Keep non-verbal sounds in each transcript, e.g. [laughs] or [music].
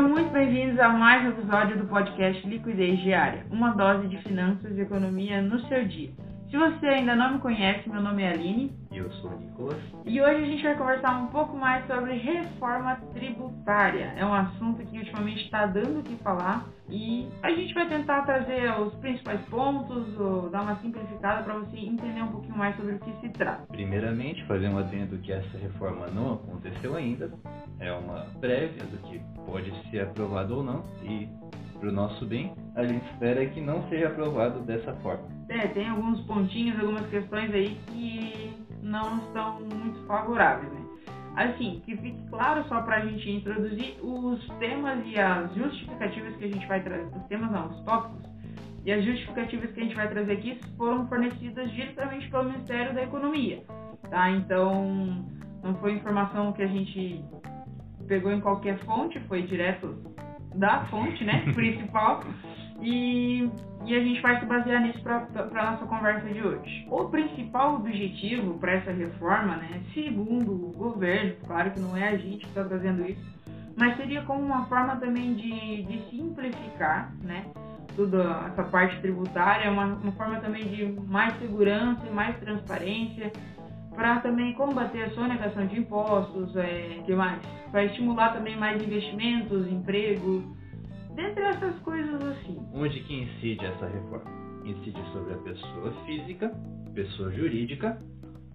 Sejam muito bem-vindos a mais um episódio do podcast Liquidez Diária, uma dose de finanças e economia no seu dia. Se você ainda não me conhece, meu nome é Aline. Eu sou o Nicolas. E hoje a gente vai conversar um pouco mais sobre reforma tributária. É um assunto que ultimamente está dando o que falar e a gente vai tentar trazer os principais pontos, ou dar uma simplificada para você entender um pouquinho mais sobre o que se trata. Primeiramente, fazer um adendo que essa reforma não aconteceu ainda. É uma prévia do que pode ser aprovado ou não e para o nosso bem, a gente espera que não seja aprovado dessa forma. É, tem alguns pontinhos, algumas questões aí que não estão muito favoráveis, né? Assim, que fique claro só para a gente introduzir os temas e as justificativas que a gente vai trazer. Os temas não, os tópicos. E as justificativas que a gente vai trazer aqui foram fornecidas diretamente pelo Ministério da Economia, tá? Então, não foi informação que a gente pegou em qualquer fonte, foi direto da fonte, né, [laughs] principal. E, e a gente vai se basear nisso para a nossa conversa de hoje. O principal objetivo para essa reforma, né, segundo o governo, claro que não é a gente que está trazendo isso, mas seria como uma forma também de, de simplificar, né, toda essa parte tributária, uma, uma forma também de mais segurança e mais transparência, para também combater a sonegação de impostos, é, que mais? Para estimular também mais investimentos, emprego, dentre essas coisas assim. Onde que incide essa reforma? Incide sobre a pessoa física, pessoa jurídica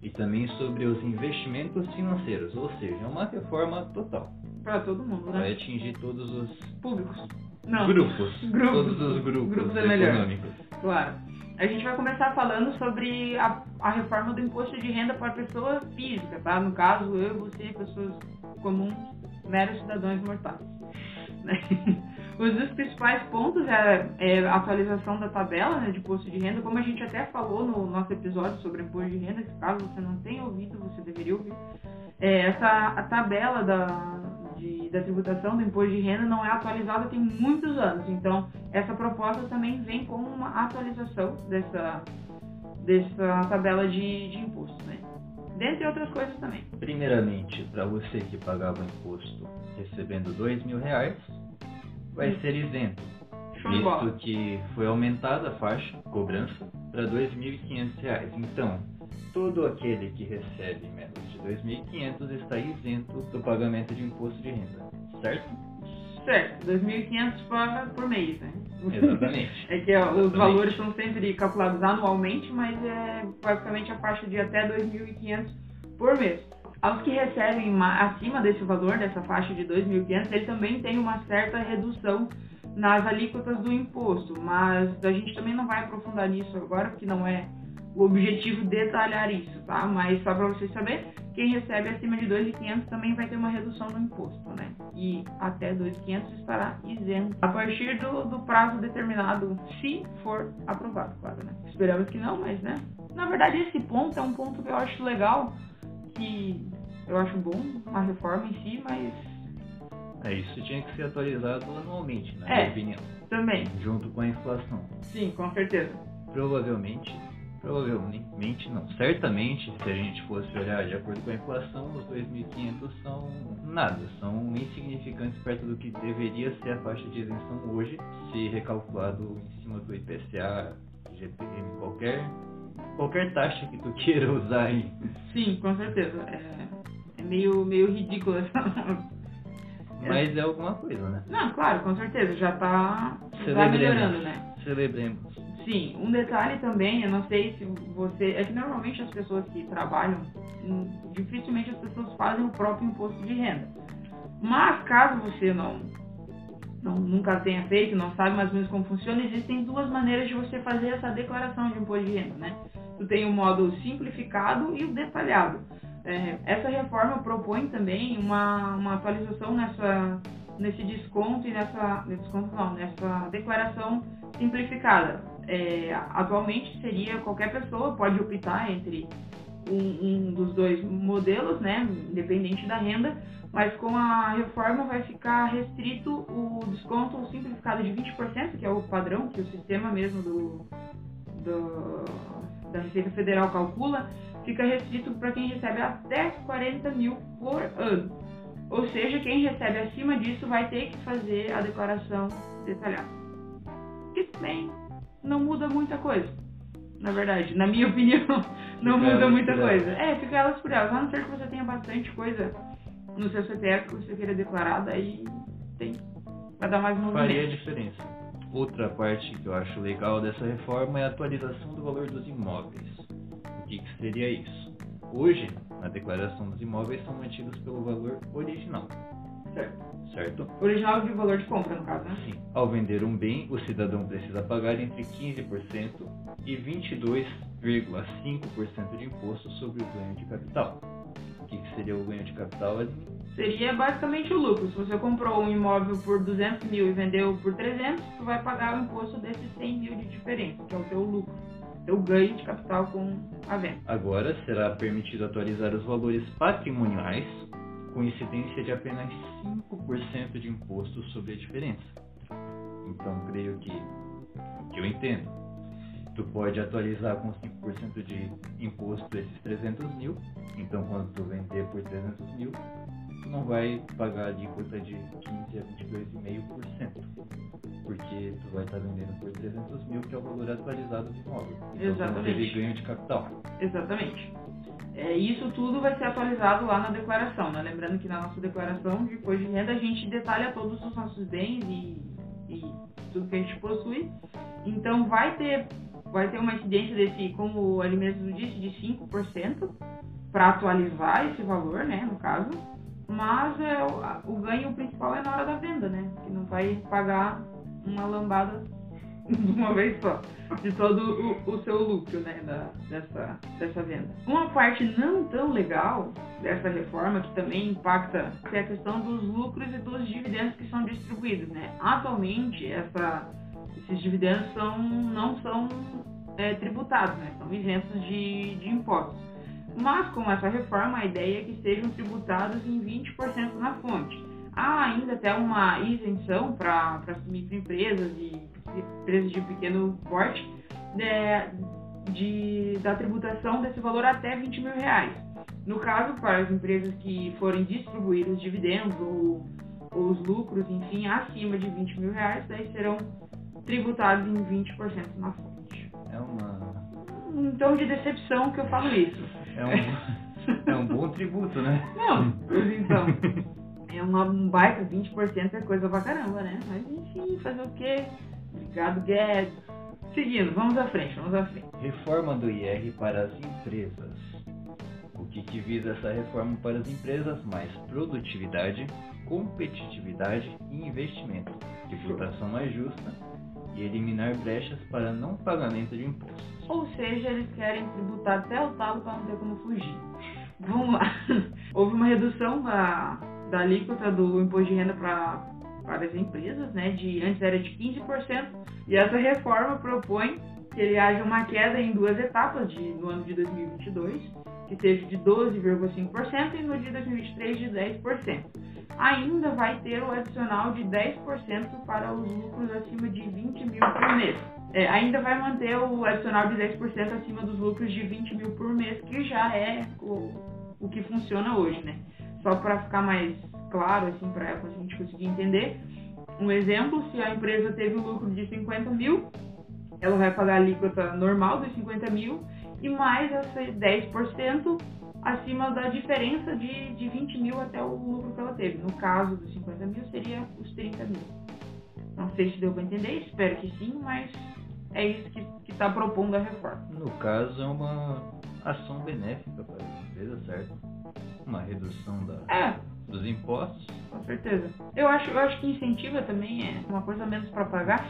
e também sobre os investimentos financeiros, ou seja, é uma reforma total. Para todo mundo, né? Vai atingir todos os públicos. Não. Grupos. grupos. Todos os grupos, grupos é econômicos. Claro. A gente vai começar falando sobre a, a reforma do imposto de renda para pessoa física, tá? No caso, eu, você, pessoas comuns, meros cidadãos mortais. [laughs] Os dos principais pontos é, é, a atualização da tabela né, de imposto de renda, como a gente até falou no nosso episódio sobre imposto de renda, que caso você não tenha ouvido, você deveria ouvir. É, essa a tabela da, de, da tributação do imposto de renda não é atualizada tem muitos anos. Então, essa proposta também vem com uma atualização dessa, dessa tabela de, de imposto, né? Dentre outras coisas também. Primeiramente, para você que pagava imposto recebendo dois mil reais, vai ser isento. Visto que foi aumentada a faixa cobrança para R$ 2.500. Então, todo aquele que recebe menos de R$ 2.500 está isento do pagamento de imposto de renda, certo? Certo, 2.500 paga por mês, né? Exatamente. [laughs] é que ó, os valores são sempre calculados anualmente, mas é basicamente a faixa de até 2.500 por mês. Aos que recebem acima desse valor, dessa faixa de 2.500, ele também tem uma certa redução nas alíquotas do imposto, mas a gente também não vai aprofundar nisso agora, porque não é o objetivo detalhar isso, tá? Mas só para vocês saberem, quem recebe acima de 2.500 também vai ter uma redução no imposto, né? E até 2.500 estará isento a partir do, do prazo determinado, se for aprovado, claro, né? Esperamos que não, mas, né? Na verdade, esse ponto é um ponto que eu acho legal, que eu acho bom a reforma em si, mas. É, isso tinha que ser atualizado anualmente, na é, minha opinião. Também. Junto com a inflação. Sim, com certeza. Provavelmente. Provavelmente não. Certamente, se a gente fosse olhar de acordo com a inflação, os 2.500 são nada, são insignificantes perto do que deveria ser a faixa de isenção hoje, se recalculado em cima do IPCA, GPM, qualquer qualquer taxa que tu queira usar aí. Sim, com certeza. É, é meio, meio ridículo essa. [laughs] Mas é alguma coisa, né? Não, claro, com certeza. Já tá, tá melhorando, né? Celebremos. Sim, um detalhe também, eu não sei se você. É que normalmente as pessoas que trabalham, hum, dificilmente as pessoas fazem o próprio imposto de renda. Mas caso você não, não nunca tenha feito, não sabe mais ou menos como funciona, existem duas maneiras de você fazer essa declaração de imposto de renda, né? Tu tem o modo simplificado e o detalhado. É, essa reforma propõe também uma, uma atualização nessa, nesse desconto e nessa desconto não, nessa declaração simplificada. É, atualmente seria qualquer pessoa pode optar entre um, um, dos dois modelos, né, independente da renda, mas com a reforma vai ficar restrito o desconto simplificado de 20%, que é o padrão que o sistema mesmo do, do da Receita Federal calcula, fica restrito para quem recebe até 40 mil por ano. Ou seja, quem recebe acima disso vai ter que fazer a declaração detalhada. Que também não muda muita coisa. Na verdade, na minha [laughs] opinião, não Fica muda muita coisa. É, fica elas por elas. A não ser que você tenha bastante coisa no seu CPF que você queira declarar, daí tem. Vai dar mais Faria a diferença. Outra parte que eu acho legal dessa reforma é a atualização do valor dos imóveis. O que, que seria isso? Hoje, na declaração dos imóveis são mantidos pelo valor original, Certo. Original de valor de compra, no caso, né? Sim. Ao vender um bem, o cidadão precisa pagar entre 15% e 22,5% de imposto sobre o ganho de capital. O que, que seria o ganho de capital? Seria basicamente o lucro. Se você comprou um imóvel por 200 mil e vendeu por 300, tu vai pagar o imposto desses 100 mil de diferença, que é o teu lucro, teu ganho de capital com a venda. Agora será permitido atualizar os valores patrimoniais com incidência de apenas 5% de imposto sobre a diferença. Então, creio que, que eu entendo. Tu pode atualizar com 5% de imposto esses 300 mil. Então, quando tu vender por 300 mil, tu não vai pagar a alíquota de 15 a 22,5%. Porque tu vai estar vendendo por 300 mil, que é o valor atualizado do imóvel. Então, Exatamente. teve ganho de capital. Exatamente. É, isso tudo vai ser atualizado lá na declaração, né? Lembrando que na nossa declaração de imposto de renda a gente detalha todos os nossos bens e, e tudo que a gente possui. Então vai ter, vai ter uma incidência desse, como ele mesmo disse, de 5% para atualizar esse valor, né? No caso. Mas é, o, ganho principal é na hora da venda, né? Que não vai pagar uma lambada de [laughs] uma vez só de todo o, o seu lucro, né, da, dessa, dessa venda. Uma parte não tão legal dessa reforma, que também impacta, é a questão dos lucros e dos dividendos que são distribuídos, né. Atualmente, essa, esses dividendos são, não são é, tributados, né, são isentos de, de impostos. Mas com essa reforma, a ideia é que sejam tributados em 20% na fonte. Há ainda até uma isenção para as microempresas e empresas de pequeno porte né, de, da tributação desse valor até 20 mil reais. No caso, para as empresas que forem distribuir os dividendos ou, ou os lucros, enfim, acima de 20 mil reais, daí serão tributados em 20% na fonte. É uma Um tom de decepção que eu falo isso. É um, é um bom tributo, né? Não, pois então. É uma, um baita 20% é coisa pra caramba, né? Mas enfim, fazer o quê? Obrigado, Guedes. Seguindo, vamos à frente, vamos à frente. Reforma do IR para as empresas. O que, que visa essa reforma para as empresas? Mais produtividade, competitividade e investimento, tributação mais justa e eliminar brechas para não pagamento de impostos. Ou seja, eles querem tributar até o talo para não ter como fugir. Vamos lá. [laughs] Houve uma redução da, da alíquota do imposto de renda para para as empresas, né? De antes era de 15%, e essa reforma propõe que ele haja uma queda em duas etapas de, no ano de 2022, que seja de 12,5% e no de 2023 de 10%. Ainda vai ter o adicional de 10% para os lucros acima de 20 mil por mês. É, ainda vai manter o adicional de 10% acima dos lucros de 20 mil por mês, que já é o, o que funciona hoje, né? Só para ficar mais claro, assim, para a gente conseguir entender. Um exemplo, se a empresa teve um lucro de 50 mil, ela vai pagar a alíquota normal dos 50 mil e mais esse 10% acima da diferença de, de 20 mil até o lucro que ela teve. No caso dos 50 mil, seria os 30 mil. Não sei se deu para entender, espero que sim, mas é isso que está propondo a reforma. No caso, é uma ação benéfica para as empresas, certo? Uma redução da, É, dos impostos. com certeza. Eu acho, eu acho que incentiva também é uma coisa menos para pagar.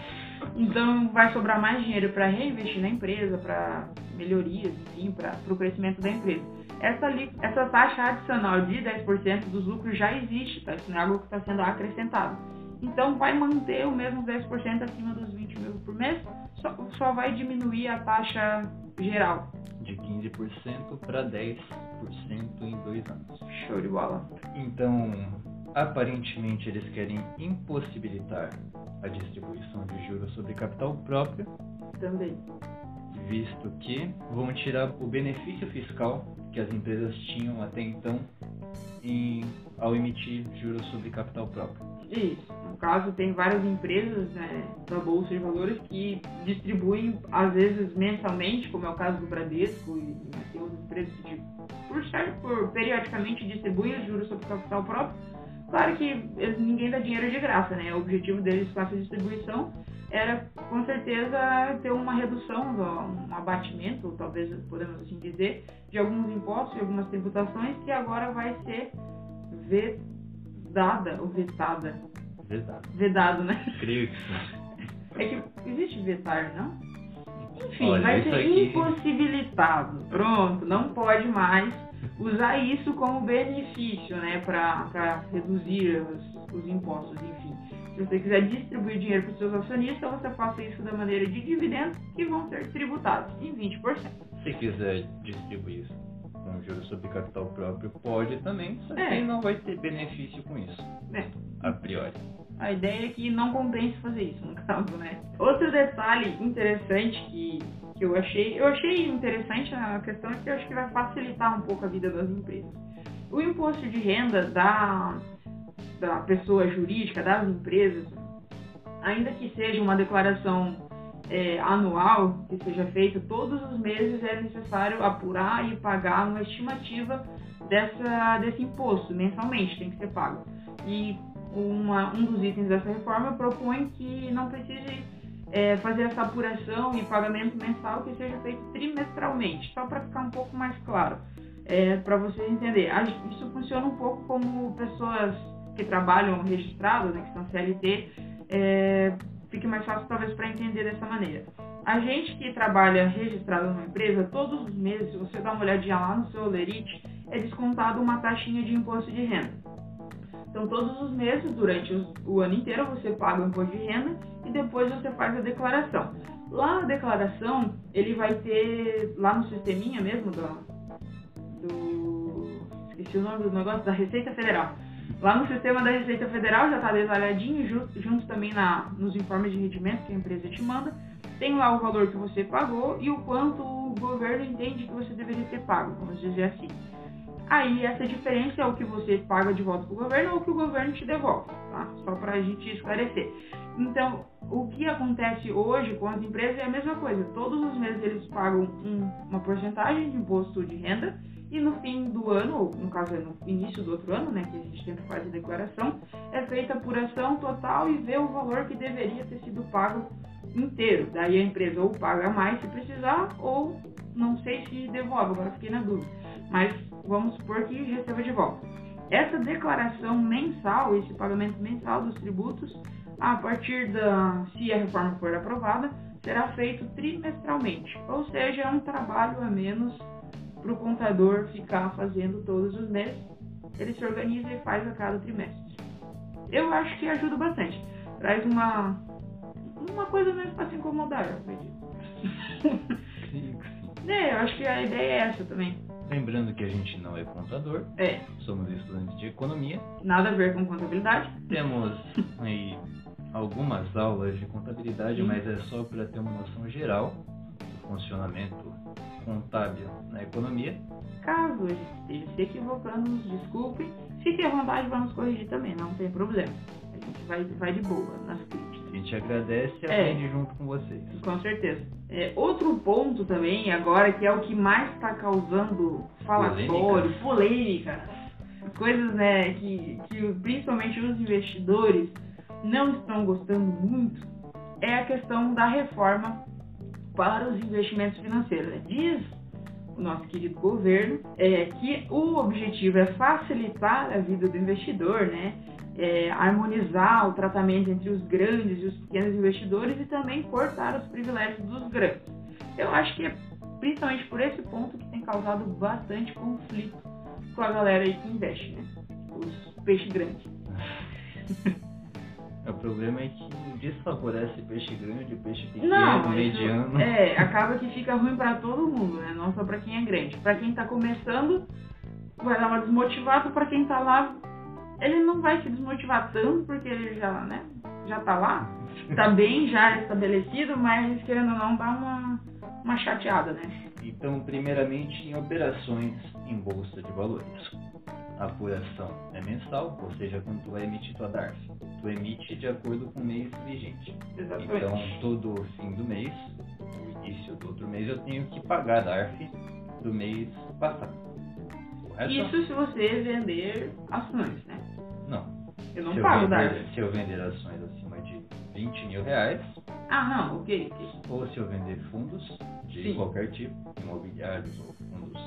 Então vai sobrar mais dinheiro para reinvestir na empresa, para melhorias, enfim, para o crescimento da empresa. Essa, li- essa taxa adicional de 10% dos lucros já existe, tá? Isso não é algo que está sendo acrescentado. Então vai manter o mesmo 10% acima dos 20 mil por mês, só, só vai diminuir a taxa geral. De 15% para 10% em dois anos. Show de bola. Então, aparentemente, eles querem impossibilitar a distribuição de juros sobre capital próprio, Também. visto que vão tirar o benefício fiscal que as empresas tinham até então em ao emitir juros sobre capital próprio. Isso. No caso, tem várias empresas né, da Bolsa de Valores que distribuem, às vezes, mensalmente, como é o caso do Bradesco, e né, tem outras empresas que, por, por periodicamente, distribuem os juros sobre capital próprio. Claro que ninguém dá dinheiro de graça, né? O objetivo deles com essa distribuição era, com certeza, ter uma redução, um abatimento, talvez podemos assim dizer, de alguns impostos e algumas tributações que agora vai ser vedada ou vetada. Vedado. Vedado, né? Creio que sim. É que existe vetar, não? Enfim, Olha, vai ser aqui- impossibilitado. Pronto, não pode mais usar isso como benefício, né, para reduzir os, os impostos, enfim. Se você quiser distribuir dinheiro para os seus acionistas, você faça isso da maneira de dividendos que vão ser tributados em 20%. Se quiser distribuir isso com juros sobre capital próprio, pode também, só que É. não vai ter benefício com isso, né? a priori. A ideia é que não compense fazer isso, no caso, né? Outro detalhe interessante que, que eu achei, eu achei interessante a questão é que eu acho que vai facilitar um pouco a vida das empresas. O imposto de renda da, da pessoa jurídica, das empresas, ainda que seja uma declaração é, anual, que seja feita todos os meses, é necessário apurar e pagar uma estimativa dessa, desse imposto, mensalmente tem que ser pago. E uma, um dos itens dessa reforma propõe que não precise é, fazer essa apuração e pagamento mensal que seja feito trimestralmente, só para ficar um pouco mais claro, é, para vocês entenderem. Isso funciona um pouco como pessoas que trabalham registrado, né, que são CLT, é, fique mais fácil talvez para entender dessa maneira. A gente que trabalha registrado numa empresa, todos os meses, se você dá uma olhadinha lá no seu Olerite, é descontado uma taxinha de imposto de renda. Então, todos os meses, durante o ano inteiro, você paga o imposto de renda e depois você faz a declaração. Lá na declaração, ele vai ter, lá no sisteminha mesmo, do, do esqueci o nome do negócio, da Receita Federal. Lá no sistema da Receita Federal já está detalhadinho, ju- junto também na, nos informes de rendimento que a empresa te manda. Tem lá o valor que você pagou e o quanto o governo entende que você deveria ter pago, vamos dizer assim. Aí essa diferença é o que você paga de volta para o governo ou o que o governo te devolve, tá? Só para a gente esclarecer. Então, o que acontece hoje com as empresas é a mesma coisa. Todos os meses eles pagam um- uma porcentagem de imposto de renda e no fim do ano, no caso é no início do outro ano, né, que a gente sempre faz a declaração, é feita a apuração total e vê o valor que deveria ter sido pago inteiro. Daí a empresa ou paga mais se precisar ou não sei se devolve, agora fiquei na dúvida. Mas vamos supor que receba de volta. Essa declaração mensal, esse pagamento mensal dos tributos, a partir da, se a reforma for aprovada, será feito trimestralmente. Ou seja, é um trabalho a menos para o contador ficar fazendo todos os meses. Ele se organiza e faz a cada trimestre. Eu acho que ajuda bastante. Traz uma, uma coisa menos para se incomodar, eu acredito. Sim. [laughs] é, eu acho que a ideia é essa também. Lembrando que a gente não é contador, É, somos estudantes de economia, nada a ver com contabilidade. temos aí algumas aulas de contabilidade, Sim. mas é só para ter uma noção geral funcionamento contábil na economia. Caso a gente esteja se equivocando, nos desculpem. Fique à vontade, vamos corrigir também, não tem problema. A gente vai, vai de boa nas críticas. A gente agradece e É. aprende junto com vocês. Com certeza. É, outro ponto também, agora, que é o que mais está causando falatório, polêmicas, coisas né, que, que principalmente os investidores não estão gostando muito, é a questão da reforma para os investimentos financeiros. né? Diz o nosso querido governo é, que o objetivo é facilitar a vida do investidor, né? é, harmonizar o tratamento entre os grandes e os pequenos investidores e também cortar os privilégios dos grandes. Eu acho que é principalmente por esse ponto que tem causado bastante conflito com a galera aí que investe, né? Os peixes grandes. [laughs] O problema é que desfavorece peixe grande, peixe pequeno, Não, mediano. é, [laughs] acaba que fica ruim para todo mundo, né? Não só para quem é grande. Para quem tá começando, vai dar uma desmotivada, para quem tá lá, ele não vai se desmotivar tanto porque ele já, né, já tá lá, tá [laughs] bem já estabelecido, mas querendo ou não dá uma uma chateada, né? Então, primeiramente, em operações em bolsa de valores. A apuração é mensal, ou seja, quando tu vai emitir tua DARF, tu emite de acordo com o mês vigente. Exatamente. Então, todo fim do mês, no início do outro mês, eu tenho que pagar a DARF do mês passado. Correto? Isso se você vender ações, né? Não. Eu não se pago eu vender, DARF. Se eu vender ações acima de 20 mil reais, Ah, não, ok, ou se eu vender fundos de Sim. qualquer tipo, imobiliários ou fundos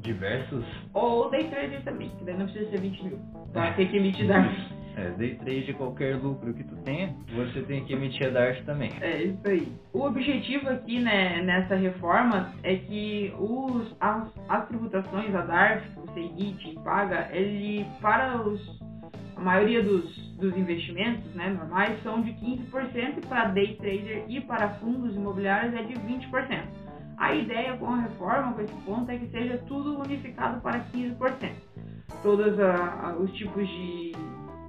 diversos, Ou day trader também, que daí não precisa ser 20 mil. Vai ter que emitir DARF. [laughs] é, day trade, qualquer lucro que tu tenha, você tem que emitir a DARF também. É isso aí. O objetivo aqui né, nessa reforma é que os, as, as tributações, a DARF, que você emite e paga, ele para os, a maioria dos, dos investimentos né, normais são de 15% e para day trader e para fundos imobiliários é de 20%. A ideia com a reforma, com esse ponto, é que seja tudo unificado para 15%. Todos a- a- os tipos de,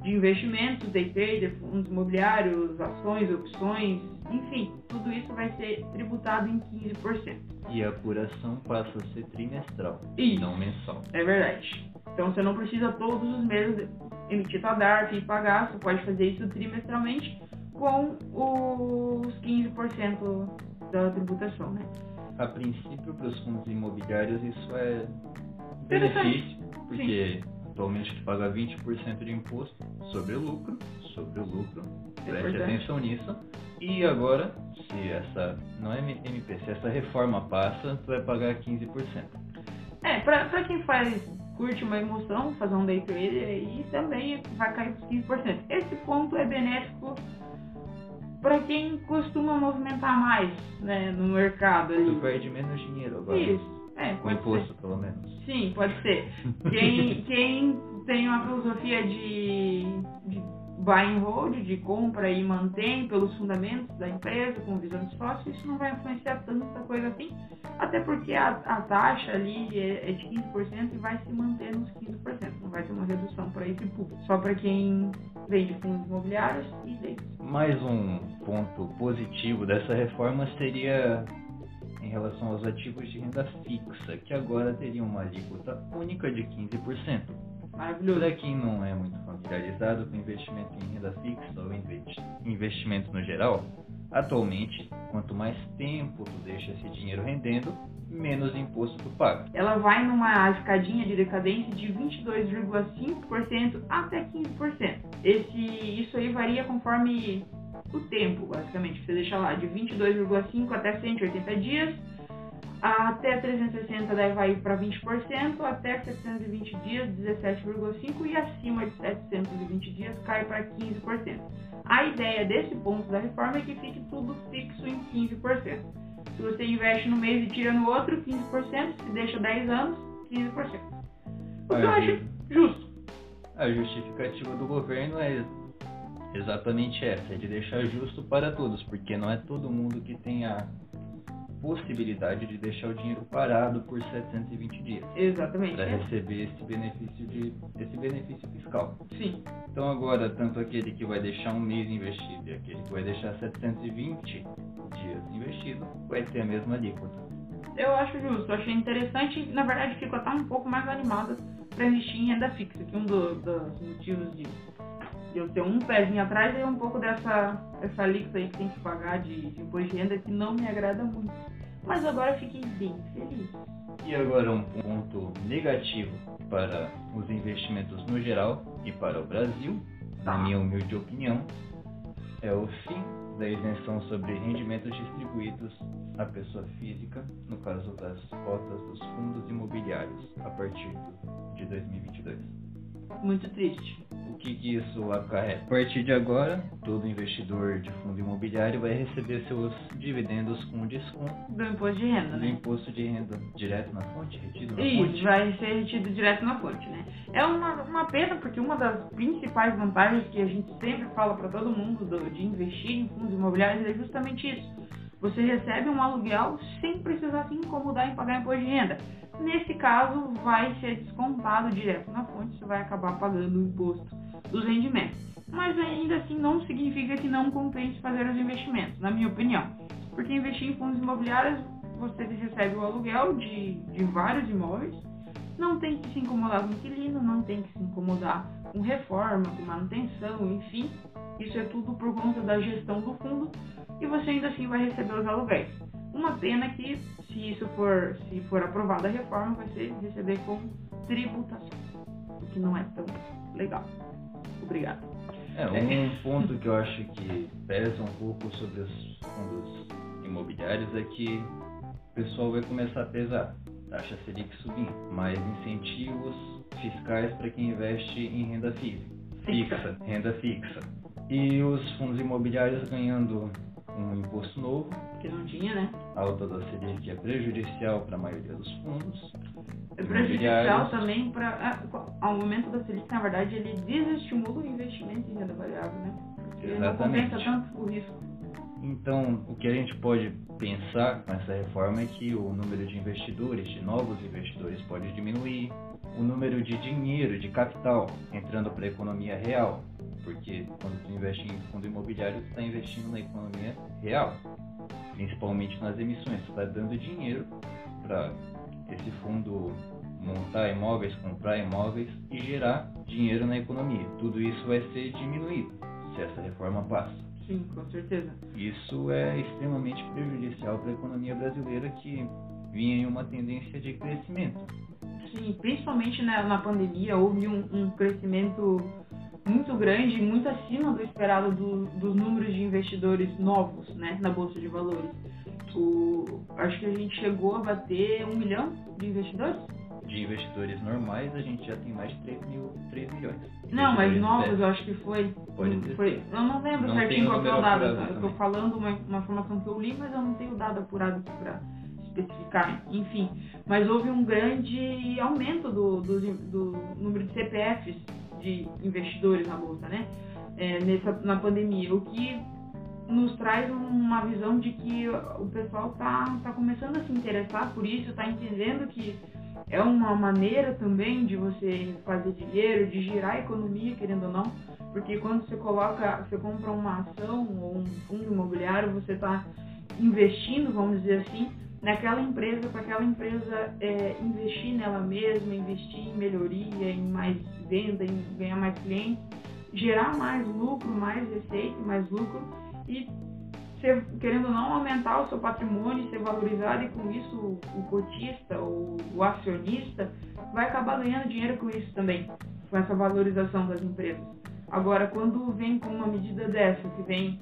de investimentos, day trader, fundos imobiliários, ações, opções, enfim, tudo isso vai ser tributado em 15%. E a apuração passa a ser trimestral, Isso. não mensal. É verdade. Então você não precisa todos os meses emitir tua DARF e pagar, você pode fazer isso trimestralmente com os 15% da tributação, né? A princípio, para os fundos imobiliários, isso é benefício, porque atualmente tu paga 20% de imposto sobre o lucro, sobre o lucro, É preste verdade. atenção nisso. E agora, se essa, não é MP, se essa reforma passa, tu vai pagar 15%. É, pra, pra quem faz, curte uma emoção, fazer um day trader aí também vai cair por 15%. Esse ponto é benéfico pra quem costuma movimentar mais, né, no mercado ali. Tu perde menos dinheiro agora. Isso, é, Com pode imposto, pelo menos. ser. Sim, pode ser. [laughs] Quem, quem tem uma filosofia de, de buy and hold, de compra e mantém pelos fundamentos da empresa, com visão de sócio, isso não vai influenciar tanta coisa assim, até porque a, a taxa ali é, é de 15% e vai se manter nos 15%, não vai ter uma redução para esse público, só para quem vende fundos imobiliários e leis. Mais um ponto positivo dessa reforma seria em relação aos ativos de renda fixa, que agora teriam uma alíquota única de 15%. Maravilhoso. Para quem não é muito familiarizado com investimento em renda fixa ou investi- investimentos no geral, atualmente, quanto mais tempo tu deixa esse dinheiro rendendo, menos imposto tu paga. Ela vai numa escadinha de decadência de 22,5% até 15%. Esse, isso aí varia conforme o tempo, basicamente. Você deixa lá de 22,5 até 180 dias, até 360 daí vai para 20%, até 720 dias 17,5% e acima de 720 dias cai para 15%. A ideia desse ponto da reforma é que fique tudo fixo em 15%. Se você investe no mês e tira no outro, 15%. Se deixa 10 anos, 15%. O que eu Ah, acho justo. A justificativa do governo é exatamente essa, é de deixar justo para todos, porque não é todo mundo que tem a possibilidade de deixar o dinheiro parado por 720 dias Exatamente. para receber esse benefício de esse benefício fiscal. Sim, Então agora tanto aquele que vai deixar um mês investido e aquele que vai deixar 720 dias investido vai ter a mesma alíquota. eu acho justo. Achei interessante. Na verdade, fico até um pouco mais animada para investir em renda fixa, que um do- dos motivos de, de eu ter um pezinho atrás é um pouco dessa, dessa alíquota aí que tem que pagar de, de imposto de renda que não me agrada muito. Mas agora fiquei bem feliz. E agora um ponto negativo para os investimentos no geral e para o Brasil, Tá. na minha humilde opinião, é o fim da isenção sobre rendimentos distribuídos à pessoa física, no caso das cotas dos fundos imobiliários, a partir de 2022. Muito triste. O que, que isso acarreta? A partir de agora, todo investidor de fundo imobiliário vai receber seus dividendos com desconto Do imposto de renda, do né? imposto de renda direto na fonte, retido na Isso, fonte. vai ser retido direto na fonte, né? É uma, uma pena porque uma das principais vantagens que a gente sempre fala para todo mundo do- de investir em fundos imobiliários é justamente isso. Você recebe um aluguel sem precisar se incomodar em pagar imposto de renda. Nesse caso, vai ser descontado direto na fonte, você vai acabar pagando o imposto dos rendimentos. Mas ainda assim não significa que não compense fazer os investimentos, na minha opinião. Porque investir em fundos imobiliários, você recebe o aluguel de, de vários imóveis não tem que se incomodar com inquilino, não tem que se incomodar com reforma, com manutenção, enfim. Isso é tudo por conta da gestão do fundo e você ainda assim vai receber os aluguéis. Uma pena que, se isso for, se for aprovada a reforma, vai ser receber com tributação, o que não é tão legal. Obrigado. É, um ponto que eu acho que pesa um pouco sobre os fundos imobiliários é que o pessoal vai começar a pesar taxa Selic subindo, mais incentivos fiscais para quem investe em renda fixa, fixa, renda fixa. E os fundos imobiliários ganhando um imposto novo. Que não tinha, né? A alta da Selic é prejudicial para a maioria dos fundos. É prejudicial também para. O aumento da Selic, na verdade, ele desestimula o investimento em renda variável, né? Porque Exatamente. não compensa tanto o risco. Então, o que a gente pode pensar com essa reforma é que o número de investidores, de novos investidores, pode diminuir, o número de dinheiro, de capital entrando para a economia real, porque quando tu investe em fundo imobiliário, tu está investindo na economia real, principalmente nas emissões, tu está dando dinheiro para esse fundo montar imóveis, comprar imóveis e gerar dinheiro na economia. Tudo isso vai ser diminuído se essa reforma passa. Sim, com certeza. Isso é extremamente prejudicial para a economia brasileira que vinha em uma tendência de crescimento. Sim, principalmente na, na pandemia houve um, um, crescimento muito grande, muito acima do esperado do, dos números de investidores novos né, na Bolsa de Valores. O, acho que a gente chegou a bater um milhão de investidores de investidores normais, a gente já tem mais de 3, mil, 3 milhões. Não, mas novos eu acho que foi. Pode foi eu não lembro não certinho qual é o dado. Eu estou falando uma, uma informação que eu li, mas eu não tenho dado apurado aqui para especificar. Enfim, mas houve um grande aumento do, do, do número de CPFs de investidores na bolsa, né? É, nessa, na pandemia, o que nos traz uma visão de que o pessoal está tá começando a se interessar por isso, está entendendo que é uma maneira também de você fazer dinheiro, de girar a economia, querendo ou não, porque quando você coloca, você compra uma ação ou um fundo imobiliário, você está investindo, vamos dizer assim, naquela empresa, para aquela empresa é, investir nela mesma, investir em melhoria, em mais venda, em ganhar mais clientes, gerar mais lucro, mais receita, mais lucro e querendo ou não, aumentar o seu patrimônio, ser valorizado e com isso o cotista, o, o acionista, vai acabar ganhando dinheiro com isso também, com essa valorização das empresas. Agora, quando vem com uma medida dessa, que vem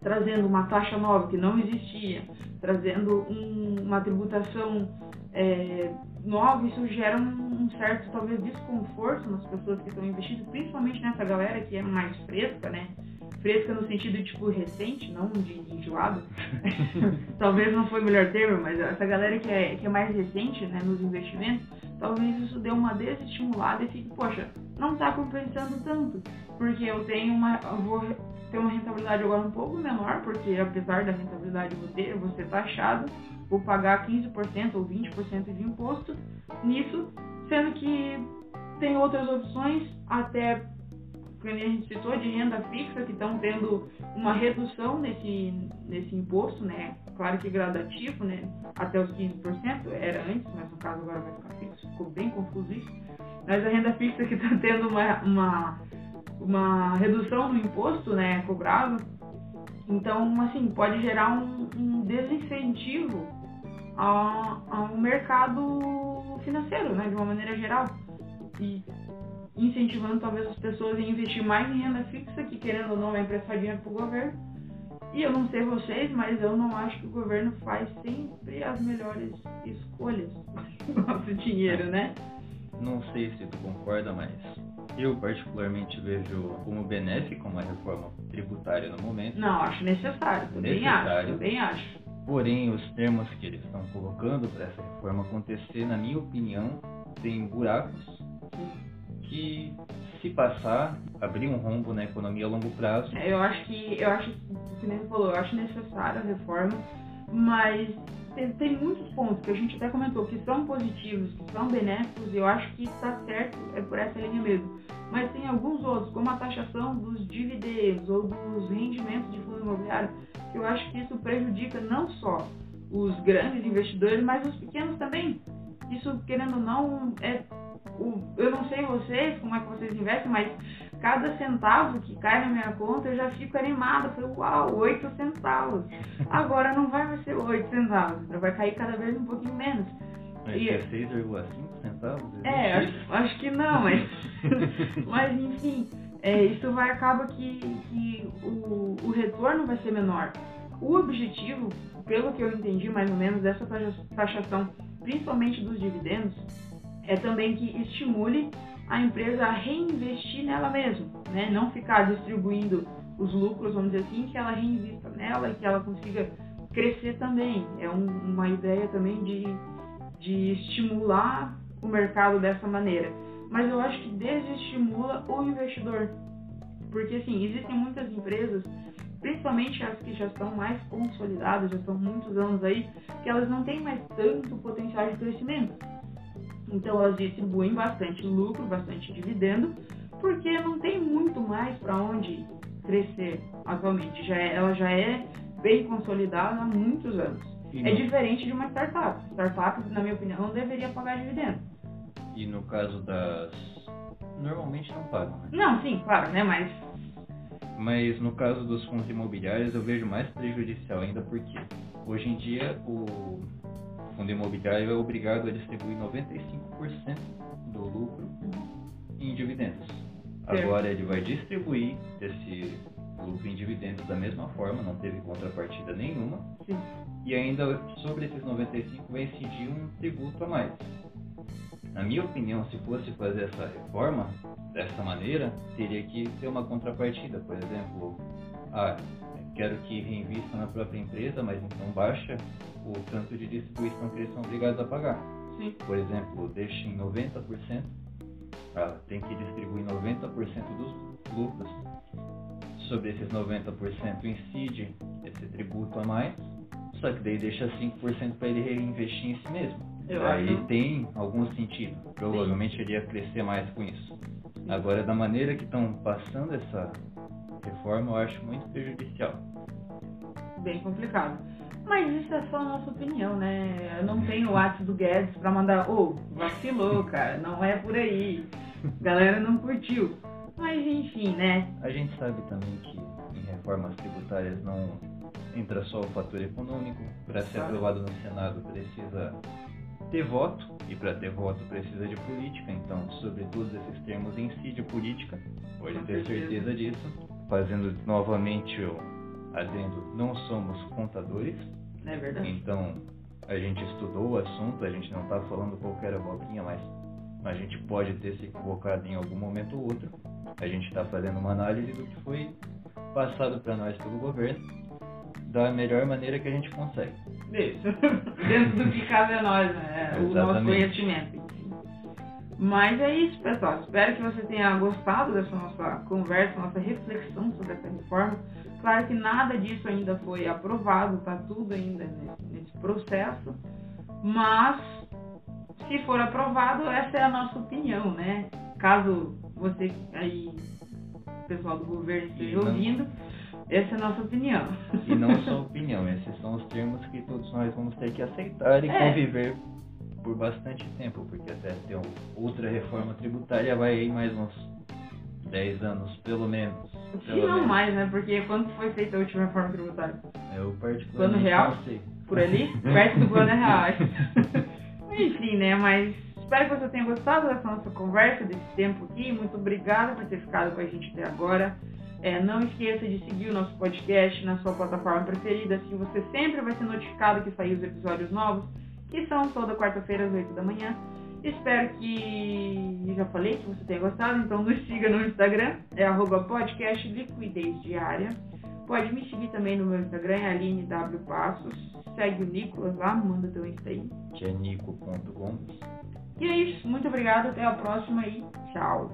trazendo uma taxa nova que não existia, trazendo um, uma tributação é, nova, isso gera um, um, certo, talvez, desconforto nas pessoas que estão investindo, principalmente nessa galera que é mais fresca, né? Fresca no sentido tipo recente, não de enjoado. [laughs] talvez não foi o melhor termo, mas essa galera que é, que é mais recente né, nos investimentos, talvez isso dê uma desestimulada e fique, poxa, não está compensando tanto, porque eu tenho uma. Eu vou ter uma rentabilidade agora um pouco menor, porque apesar da rentabilidade você, você taxado, vou pagar 15% ou 20% de imposto nisso, sendo que tem outras opções, até que a gente citou, de renda fixa, que estão tendo uma redução nesse, nesse imposto, né? Claro que gradativo, né? Até os 15%, era antes, mas no caso agora vai ficar fixo, ficou bem confuso isso. Mas a renda fixa que está [laughs] tendo uma, uma, uma redução no imposto, né? Cobrado. Então, assim, pode gerar um, um desincentivo ao, ao mercado financeiro, né? De uma maneira geral. E incentivando talvez as pessoas a investir mais em renda fixa, que querendo ou não vai emprestar dinheiro para o governo. E eu não sei vocês, mas eu não acho que o governo faz sempre as melhores escolhas [laughs] do nosso dinheiro, né? Não sei se tu concorda, mas eu particularmente vejo como benéfica uma reforma tributária no momento. Não, acho necessário, também acho, também acho. Porém, os termos que eles estão colocando para essa reforma acontecer, na minha opinião, tem buracos que se passar, abrir um rombo na economia a longo prazo. Eu acho que, eu acho, que nem falou, eu acho necessária a reforma, mas tem, tem, muitos pontos que a gente até comentou que são positivos, que são benéficos, e eu acho que está certo, é por essa linha mesmo. Mas tem alguns outros, como a taxação dos dividendos ou dos rendimentos de fundo imobiliário, que eu acho que isso prejudica não só os grandes investidores, mas os pequenos também isso querendo ou não, é o, eu não sei vocês, como é que vocês investem, mas cada centavo que cai na minha conta eu já fico animada. Falei, uau, 8 centavos. Agora não vai mais ser 8 centavos, vai cair cada vez um pouquinho menos. Mas e, é 6,5 centavos? É, acho, acho, que não, mas, [laughs] mas enfim, é, isso vai acaba que, que o, o retorno vai ser menor. O objetivo, pelo que eu entendi mais ou menos, dessa taxação, principalmente dos dividendos, é também que estimule a empresa a reinvestir nela mesma, né? Não ficar distribuindo os lucros, vamos dizer assim, que ela reinvista nela e que ela consiga crescer também. É um, uma ideia também de, de estimular o mercado dessa maneira. Mas eu acho que desestimula o investidor. Porque, assim, existem muitas empresas, principalmente as que já estão mais consolidadas, já estão muitos anos aí, que elas não têm mais tanto potencial de crescimento. Então elas distribuem bastante lucro, bastante dividendo, porque não tem muito mais para onde crescer atualmente. Já é, ela já é bem consolidada há muitos anos. E é no... diferente de uma startup. Startup, na minha opinião, não deveria pagar dividendo. E no caso das. Normalmente não pagam, né? Não, sim, claro, né? Mas. Mas no caso dos fundos imobiliários eu vejo mais prejudicial ainda porque hoje em dia o fundo imobiliário é obrigado a distribuir 95% do lucro em dividendos. Agora ele vai distribuir esse lucro em dividendos da mesma forma, não teve contrapartida nenhuma. Sim. E ainda sobre esses 95 vai incidir um tributo a mais. Na minha opinião, se fosse fazer essa reforma dessa maneira, teria que ter uma contrapartida. Por exemplo, ah, quero que reinvista na própria empresa, mas então baixa o tanto de distribuição que eles são obrigados a pagar. Sim. Por exemplo, deixa em 90%, ah, tem que distribuir 90% dos lucros. Sobre esses 90% incide esse tributo a mais, só que daí deixa 5% para ele reinvestir em si mesmo. Eu Aí acho... tem algum sentido. Provavelmente ele ia crescer mais com isso. Sim. Agora, da maneira que estão passando essa reforma, eu acho muito prejudicial. Bem complicado. Mas isso é só a nossa opinião, né? Eu não tenho o WhatsApp do Guedes pra mandar, ô, oh, vacilou, cara, não é por aí. A galera não curtiu. Mas enfim, né? A gente sabe também que em reformas tributárias não entra só o fator econômico. Para ser aprovado no Senado precisa ter voto, e para ter voto precisa de política. Então, sobre todos esses termos, incide política, pode Com ter certeza. certeza disso. Fazendo novamente o adendo, não somos contadores. É verdade. Então, a gente estudou o assunto, a gente não está falando qualquer abobrinha, mas a gente pode ter se equivocado em algum momento ou outro. A gente está fazendo uma análise do que foi passado para nós pelo governo da melhor maneira que a gente consegue. Isso. [laughs] Dentro do que cabe a nós, né? o nosso conhecimento. Mas é isso, pessoal. Espero que você tenha gostado dessa nossa conversa, nossa reflexão sobre essa reforma. Claro que nada disso ainda foi aprovado, está tudo ainda nesse, processo, mas se for aprovado, essa é a nossa opinião, né? Caso você aí, pessoal do governo esteja ouvindo, essa é a nossa opinião. E não só [laughs] opinião, esses são os termos que todos nós vamos ter que aceitar e é. conviver por bastante tempo, porque até ter outra reforma tributária vai aí mais uns 10 anos, pelo menos. Se não menos. mais, né? Porque quando foi feita a última reforma tributária? Eu particularmente plano real? não sei. Por ali? [laughs] Perto do plano real. [laughs] Enfim, né? Mas espero que você tenha gostado dessa nossa conversa, desse tempo aqui. Muito obrigada por ter ficado com a gente até agora. É, não esqueça de seguir o nosso podcast na sua plataforma preferida, assim você sempre vai ser notificado que saem os episódios novos, que são toda quarta-feira às 8 da manhã. Espero que. Já falei que você tenha gostado, então nos siga no Instagram, é arroba podcast liquidez diária. Pode me seguir também no meu Instagram, é Aline W Passos. Segue o Nicolas lá, manda teu Insta aí. Que é nico.gomes. E é isso, muito obrigado, até a próxima e tchau.